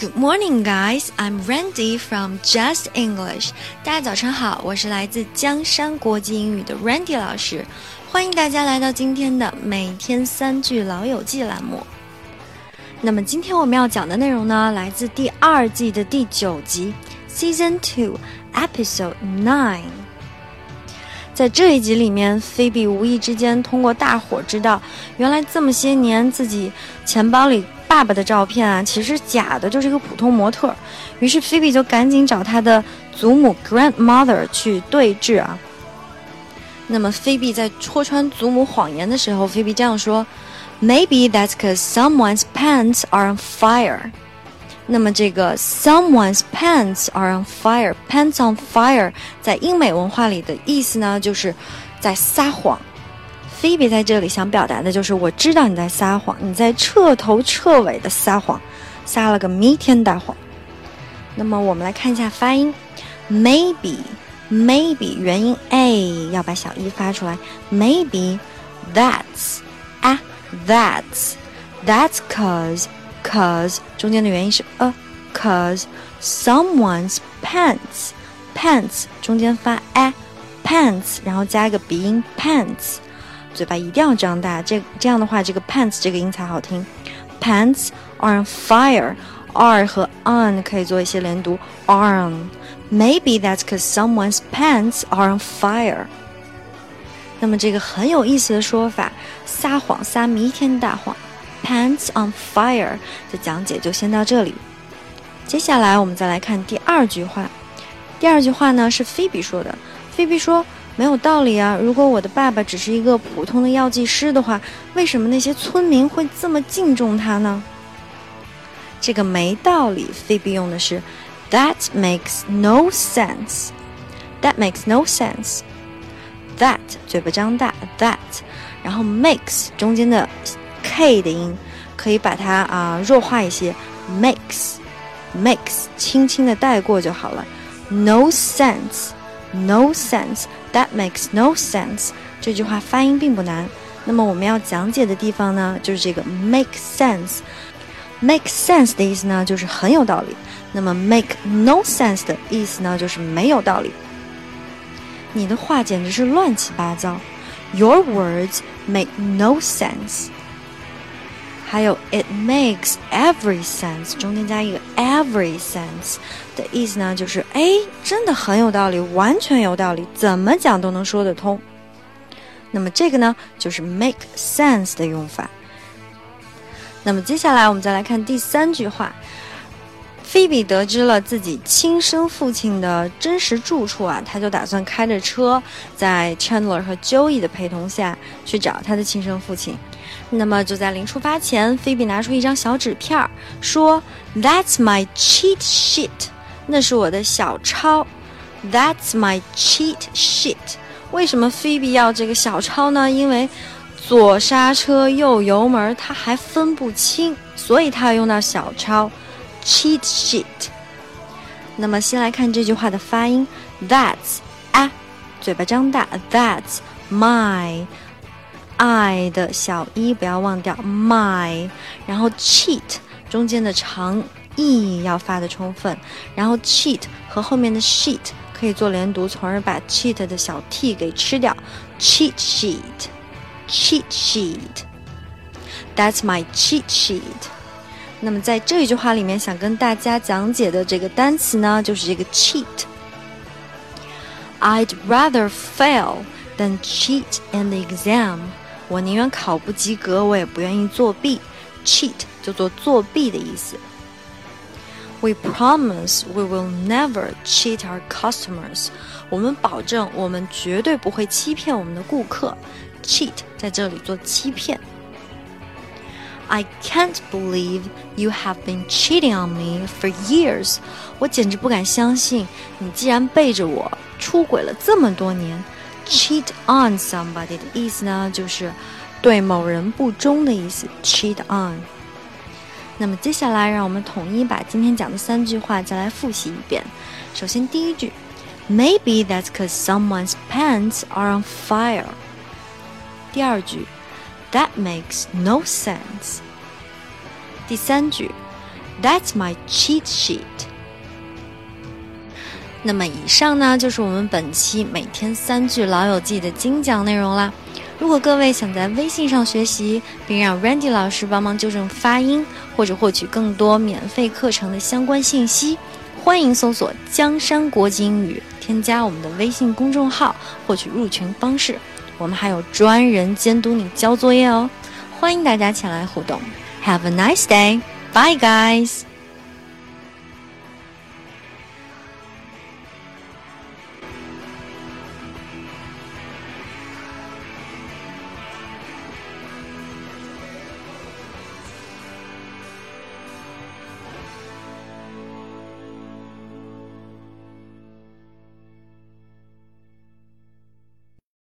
Good morning, guys. I'm Randy from Just English. 大家早上好，我是来自江山国际英语的 Randy 老师，欢迎大家来到今天的每天三句老友记栏目。那么今天我们要讲的内容呢，来自第二季的第九集，Season Two, Episode Nine。在这一集里面，菲比无意之间通过大伙知道，原来这么些年自己钱包里爸爸的照片啊，其实假的，就是一个普通模特。于是菲比就赶紧找她的祖母 grandmother 去对峙啊。那么菲比在戳穿祖母谎言的时候，菲比这样说：“Maybe that's because someone's pants are on fire。”那么这个 someone's pants are on fire，pants on fire 在英美文化里的意思呢，就是在撒谎。菲比在这里想表达的就是，我知道你在撒谎，你在彻头彻尾的撒谎，撒了个弥天大谎。那么我们来看一下发音，maybe，maybe 元音 a 要把小 e 发出来，maybe that's a that's that's cause。cause 中间的元音是 a，cause someone's pants pants 中间发 a pants，然后加一个鼻音 pants，嘴巴一定要张大，这这样的话这个 pants 这个音才好听。Pants are on fire。are 和 on 可以做一些连读，on。Maybe that's because someone's pants are on fire。那么这个很有意思的说法，撒谎撒弥天大谎。Pants on fire 的讲解就先到这里。接下来我们再来看第二句话。第二句话呢是菲比说的。菲比说：“没有道理啊！如果我的爸爸只是一个普通的药剂师的话，为什么那些村民会这么敬重他呢？”这个没道理，菲比用的是 “That makes no sense”。That makes no sense。That 嘴巴张大，That，然后 makes 中间的。k 的音，可以把它啊弱化一些，makes，makes，轻轻的带过就好了。No sense. sense，no sense，that makes no sense。这句话发音并不难。那么我们要讲解的地方呢，就是这个 make sense。make sense 的意思呢，就是很有道理。那么 make no sense 的意思呢，就是没有道理。你的话简直是乱七八糟。Your words make no sense。 还有，it makes every sense，中间加一个 every sense 的意思呢，就是哎，真的很有道理，完全有道理，怎么讲都能说得通。那么这个呢，就是 make sense 的用法。那么接下来我们再来看第三句话。菲比得知了自己亲生父亲的真实住处啊，他就打算开着车，在 Chandler 和 Joey 的陪同下去找他的亲生父亲。那么就在临出发前，菲比拿出一张小纸片儿，说：“That's my cheat sheet，那是我的小抄。That's my cheat sheet。为什么菲比要这个小抄呢？因为左刹车右油门，他还分不清，所以他要用到小抄。” cheat sheet。那么先来看这句话的发音，That's a，嘴巴张大，That's my I 的小一不要忘掉 my，然后 cheat 中间的长 e 要发的充分，然后 cheat 和后面的 sheet 可以做连读，从而把 cheat 的小 t 给吃掉，cheat sheet，cheat sheet。That's my cheat sheet。那么在这一句话里面，想跟大家讲解的这个单词呢，就是这个 cheat。I'd rather fail than cheat in the exam。 我宁愿考不及格，我也不愿意作弊。cheat 就做作弊的意思。We promise we will never cheat our customers。我们保证，我们绝对不会欺骗我们的顾客。cheat 在这里做欺骗。I can't believe you have been cheating on me for years。我简直不敢相信你既然背着我出轨了这么多年。Cheat on somebody 的意思呢，就是对某人不忠的意思。Cheat on。那么接下来，让我们统一把今天讲的三句话再来复习一遍。首先第一句，Maybe that's because someone's pants are on fire。第二句。That makes no sense. 第三句 That's my cheat sheet. 那么以上呢，就是我们本期每天三句老友记的精讲内容啦。如果各位想在微信上学习，并让 Randy 老师帮忙纠正发音，或者获取更多免费课程的相关信息，欢迎搜索“江山国际英语”，添加我们的微信公众号，获取入群方式。我们还有专人监督你交作业哦，欢迎大家前来互动。Have a nice day, bye guys.